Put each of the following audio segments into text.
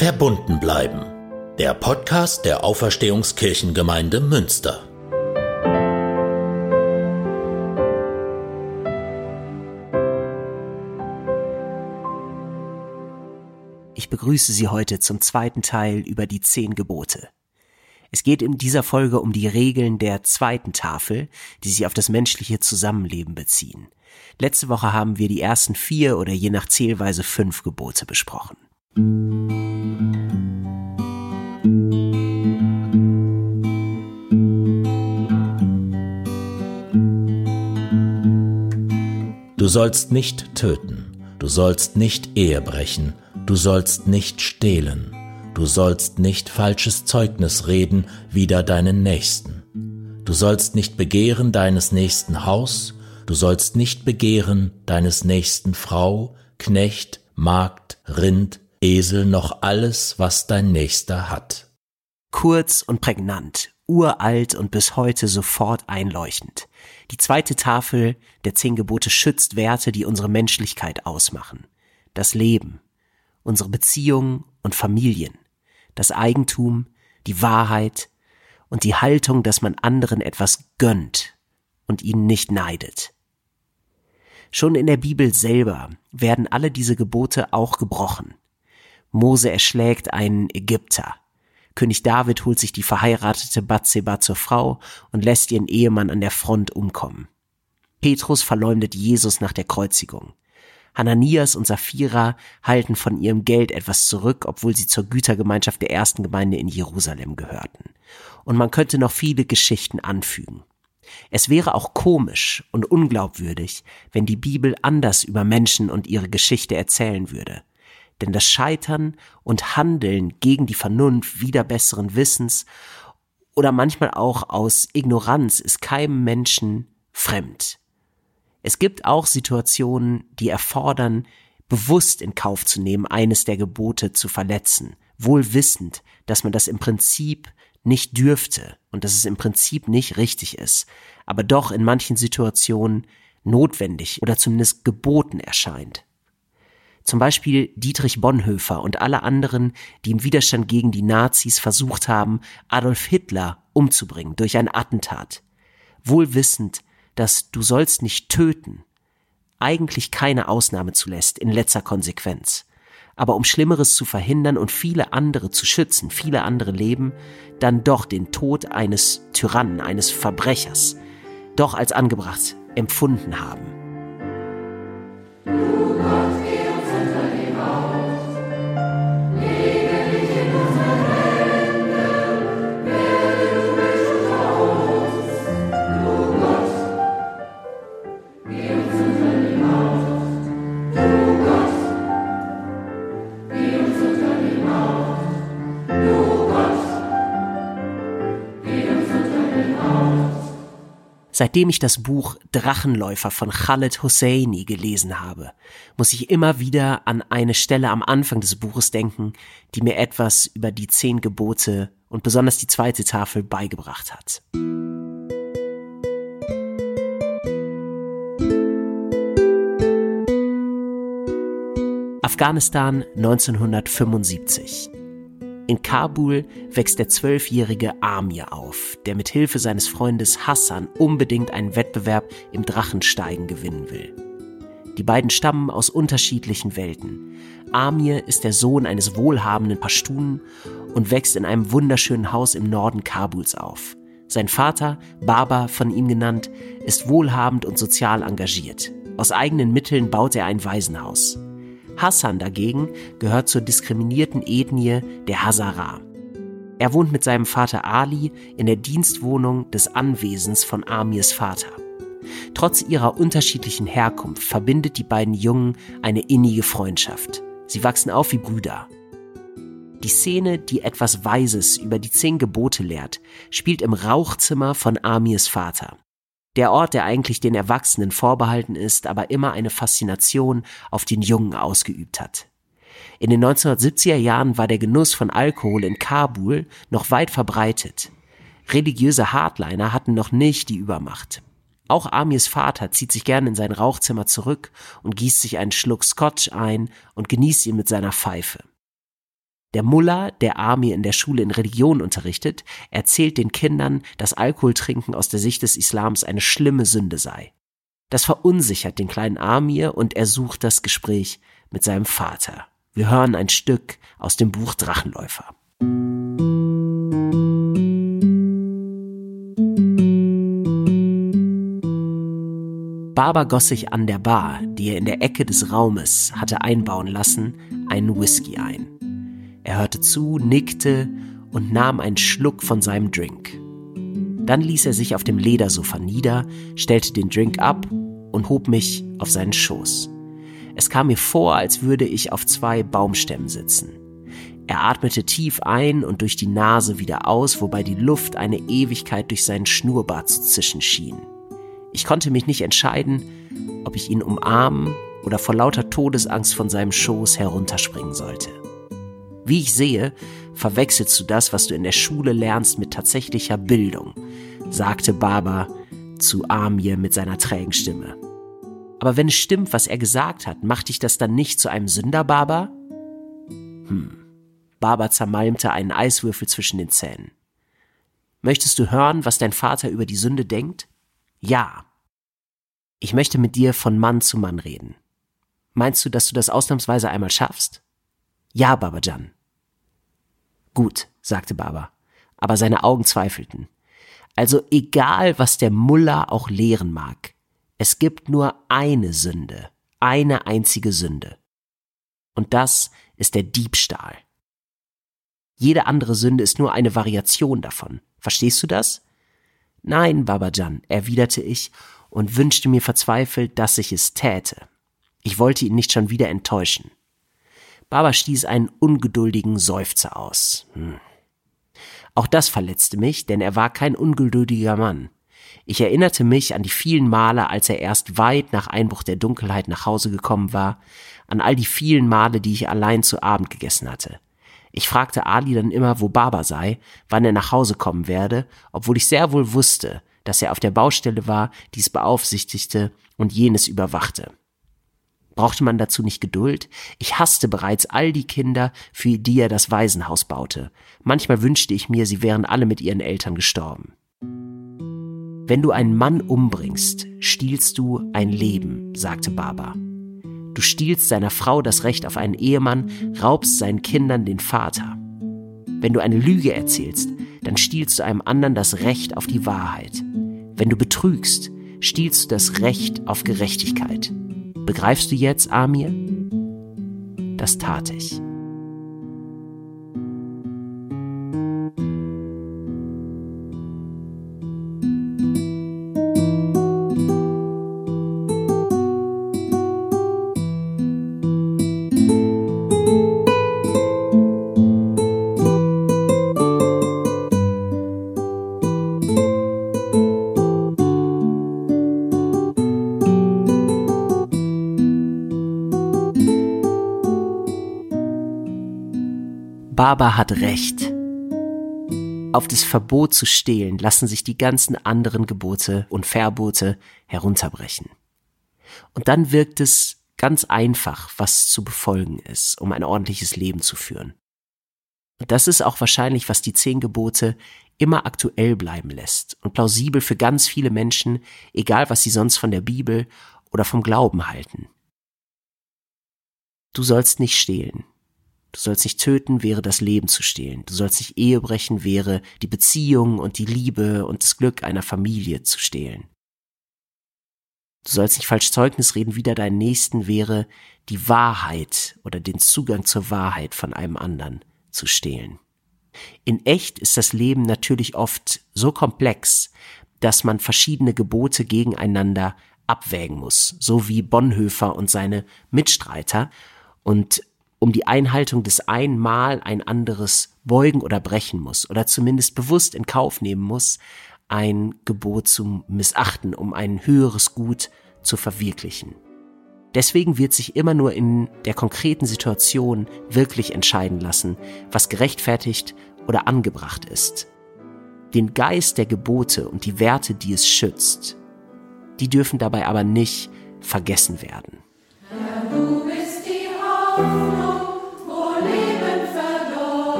Verbunden bleiben. Der Podcast der Auferstehungskirchengemeinde Münster. Ich begrüße Sie heute zum zweiten Teil über die zehn Gebote. Es geht in dieser Folge um die Regeln der zweiten Tafel, die sich auf das menschliche Zusammenleben beziehen. Letzte Woche haben wir die ersten vier oder je nach Zählweise fünf Gebote besprochen. Sollst nicht töten, du sollst nicht Ehe brechen, du sollst nicht stehlen, Du sollst nicht falsches Zeugnis reden wider deinen Nächsten. Du sollst nicht begehren deines nächsten Haus, du sollst nicht begehren deines nächsten Frau, Knecht, Magd, Rind, Esel, noch alles, was dein Nächster hat. Kurz und prägnant, uralt und bis heute sofort einleuchtend. Die zweite Tafel der zehn Gebote schützt Werte, die unsere Menschlichkeit ausmachen. Das Leben, unsere Beziehungen und Familien, das Eigentum, die Wahrheit und die Haltung, dass man anderen etwas gönnt und ihnen nicht neidet. Schon in der Bibel selber werden alle diese Gebote auch gebrochen. Mose erschlägt einen Ägypter. König David holt sich die verheiratete Bathseba zur Frau und lässt ihren Ehemann an der Front umkommen. Petrus verleumdet Jesus nach der Kreuzigung. Hananias und Sapphira halten von ihrem Geld etwas zurück, obwohl sie zur Gütergemeinschaft der ersten Gemeinde in Jerusalem gehörten. Und man könnte noch viele Geschichten anfügen. Es wäre auch komisch und unglaubwürdig, wenn die Bibel anders über Menschen und ihre Geschichte erzählen würde. Denn das Scheitern und Handeln gegen die Vernunft wieder besseren Wissens oder manchmal auch aus Ignoranz ist keinem Menschen fremd. Es gibt auch Situationen, die erfordern, bewusst in Kauf zu nehmen, eines der Gebote zu verletzen, wohl wissend, dass man das im Prinzip nicht dürfte und dass es im Prinzip nicht richtig ist, aber doch in manchen Situationen notwendig oder zumindest geboten erscheint. Zum Beispiel Dietrich Bonhoeffer und alle anderen, die im Widerstand gegen die Nazis versucht haben, Adolf Hitler umzubringen durch ein Attentat. Wohl wissend, dass du sollst nicht töten eigentlich keine Ausnahme zulässt in letzter Konsequenz. Aber um Schlimmeres zu verhindern und viele andere zu schützen, viele andere Leben, dann doch den Tod eines Tyrannen, eines Verbrechers, doch als angebracht empfunden haben. Seitdem ich das Buch Drachenläufer von Khaled Hosseini gelesen habe, muss ich immer wieder an eine Stelle am Anfang des Buches denken, die mir etwas über die zehn Gebote und besonders die zweite Tafel beigebracht hat. Afghanistan 1975. In Kabul wächst der zwölfjährige Amir auf, der mit Hilfe seines Freundes Hassan unbedingt einen Wettbewerb im Drachensteigen gewinnen will. Die beiden stammen aus unterschiedlichen Welten. Amir ist der Sohn eines wohlhabenden Pashtunen und wächst in einem wunderschönen Haus im Norden Kabuls auf. Sein Vater, Baba von ihm genannt, ist wohlhabend und sozial engagiert. Aus eigenen Mitteln baut er ein Waisenhaus. Hassan dagegen gehört zur diskriminierten Ethnie der Hazara. Er wohnt mit seinem Vater Ali in der Dienstwohnung des Anwesens von Amirs Vater. Trotz ihrer unterschiedlichen Herkunft verbindet die beiden Jungen eine innige Freundschaft. Sie wachsen auf wie Brüder. Die Szene, die etwas Weises über die zehn Gebote lehrt, spielt im Rauchzimmer von Amirs Vater. Der Ort, der eigentlich den Erwachsenen vorbehalten ist, aber immer eine Faszination auf den Jungen ausgeübt hat. In den 1970er Jahren war der Genuss von Alkohol in Kabul noch weit verbreitet. Religiöse Hardliner hatten noch nicht die Übermacht. Auch Amirs Vater zieht sich gern in sein Rauchzimmer zurück und gießt sich einen Schluck Scotch ein und genießt ihn mit seiner Pfeife. Der Mullah, der Army in der Schule in Religion unterrichtet, erzählt den Kindern, dass Alkoholtrinken aus der Sicht des Islams eine schlimme Sünde sei. Das verunsichert den kleinen Amir und er sucht das Gespräch mit seinem Vater. Wir hören ein Stück aus dem Buch Drachenläufer. Barber goss sich an der Bar, die er in der Ecke des Raumes hatte einbauen lassen, einen Whisky ein. Er hörte zu, nickte und nahm einen Schluck von seinem Drink. Dann ließ er sich auf dem Ledersofa nieder, stellte den Drink ab und hob mich auf seinen Schoß. Es kam mir vor, als würde ich auf zwei Baumstämmen sitzen. Er atmete tief ein und durch die Nase wieder aus, wobei die Luft eine Ewigkeit durch seinen Schnurrbart zu zischen schien. Ich konnte mich nicht entscheiden, ob ich ihn umarmen oder vor lauter Todesangst von seinem Schoß herunterspringen sollte. Wie ich sehe, verwechselst du das, was du in der Schule lernst, mit tatsächlicher Bildung, sagte Baba zu Amir mit seiner trägen Stimme. Aber wenn es stimmt, was er gesagt hat, macht dich das dann nicht zu einem Sünder, Baba? Hm. Baba zermalmte einen Eiswürfel zwischen den Zähnen. Möchtest du hören, was dein Vater über die Sünde denkt? Ja. Ich möchte mit dir von Mann zu Mann reden. Meinst du, dass du das ausnahmsweise einmal schaffst? Ja, Babajan. Gut, sagte Baba, aber seine Augen zweifelten. Also egal, was der Mullah auch lehren mag, es gibt nur eine Sünde, eine einzige Sünde. Und das ist der Diebstahl. Jede andere Sünde ist nur eine Variation davon. Verstehst du das? Nein, Babajan, erwiderte ich und wünschte mir verzweifelt, dass ich es täte. Ich wollte ihn nicht schon wieder enttäuschen. Baba stieß einen ungeduldigen Seufzer aus. Hm. Auch das verletzte mich, denn er war kein ungeduldiger Mann. Ich erinnerte mich an die vielen Male, als er erst weit nach Einbruch der Dunkelheit nach Hause gekommen war, an all die vielen Male, die ich allein zu Abend gegessen hatte. Ich fragte Ali dann immer, wo Baba sei, wann er nach Hause kommen werde, obwohl ich sehr wohl wusste, dass er auf der Baustelle war, dies beaufsichtigte und jenes überwachte. Brauchte man dazu nicht Geduld? Ich hasste bereits all die Kinder, für die er das Waisenhaus baute. Manchmal wünschte ich mir, sie wären alle mit ihren Eltern gestorben. Wenn du einen Mann umbringst, stiehlst du ein Leben, sagte Baba. Du stiehlst seiner Frau das Recht auf einen Ehemann, raubst seinen Kindern den Vater. Wenn du eine Lüge erzählst, dann stiehlst du einem anderen das Recht auf die Wahrheit. Wenn du betrügst, stiehlst du das Recht auf Gerechtigkeit. Begreifst du jetzt, Amir? Das tat ich. Baba hat recht. Auf das Verbot zu stehlen lassen sich die ganzen anderen Gebote und Verbote herunterbrechen. Und dann wirkt es ganz einfach, was zu befolgen ist, um ein ordentliches Leben zu führen. Und das ist auch wahrscheinlich, was die zehn Gebote immer aktuell bleiben lässt und plausibel für ganz viele Menschen, egal was sie sonst von der Bibel oder vom Glauben halten. Du sollst nicht stehlen. Du sollst nicht töten, wäre das Leben zu stehlen. Du sollst nicht Ehe brechen, wäre die Beziehung und die Liebe und das Glück einer Familie zu stehlen. Du sollst nicht falsch Zeugnis reden, wieder deinen Nächsten wäre die Wahrheit oder den Zugang zur Wahrheit von einem anderen zu stehlen. In echt ist das Leben natürlich oft so komplex, dass man verschiedene Gebote gegeneinander abwägen muss, so wie Bonhoeffer und seine Mitstreiter. Und um die Einhaltung des einmal ein anderes beugen oder brechen muss oder zumindest bewusst in Kauf nehmen muss, ein Gebot zu missachten, um ein höheres Gut zu verwirklichen. Deswegen wird sich immer nur in der konkreten Situation wirklich entscheiden lassen, was gerechtfertigt oder angebracht ist. Den Geist der Gebote und die Werte, die es schützt, die dürfen dabei aber nicht vergessen werden.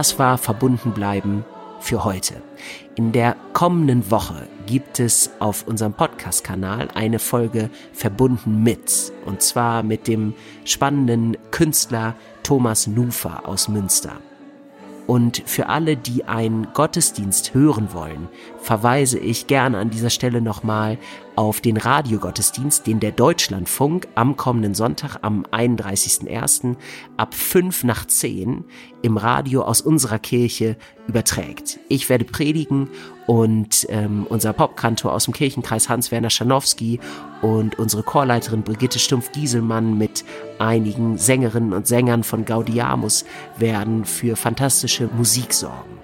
Das war Verbunden bleiben für heute. In der kommenden Woche gibt es auf unserem Podcast-Kanal eine Folge Verbunden mit. Und zwar mit dem spannenden Künstler Thomas Nufer aus Münster. Und für alle, die einen Gottesdienst hören wollen, verweise ich gerne an dieser Stelle nochmal auf den Radiogottesdienst, den der Deutschlandfunk am kommenden Sonntag, am 31.01. ab 5 nach 10 im Radio aus unserer Kirche überträgt. Ich werde predigen und ähm, unser Popkantor aus dem Kirchenkreis Hans-Werner Schanowski und unsere Chorleiterin Brigitte Stumpf-Gieselmann mit einigen Sängerinnen und Sängern von Gaudiamus werden für fantastische Musik sorgen.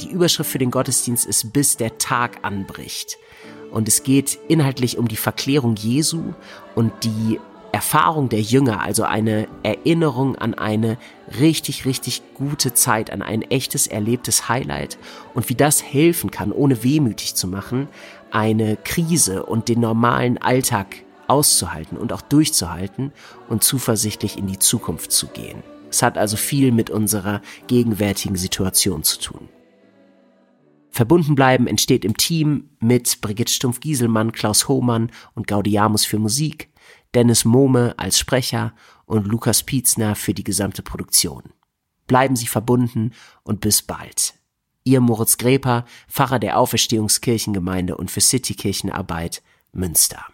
Die Überschrift für den Gottesdienst ist bis der Tag anbricht. Und es geht inhaltlich um die Verklärung Jesu und die Erfahrung der Jünger, also eine Erinnerung an eine richtig, richtig gute Zeit, an ein echtes erlebtes Highlight und wie das helfen kann, ohne wehmütig zu machen, eine Krise und den normalen Alltag auszuhalten und auch durchzuhalten und zuversichtlich in die Zukunft zu gehen. Es hat also viel mit unserer gegenwärtigen Situation zu tun. Verbunden bleiben entsteht im Team mit Brigitte Stumpf-Gieselmann, Klaus Hohmann und Gaudiamus für Musik, Dennis Mohme als Sprecher und Lukas Pietzner für die gesamte Produktion. Bleiben Sie verbunden und bis bald. Ihr Moritz Greper, Pfarrer der Auferstehungskirchengemeinde und für Citykirchenarbeit Münster.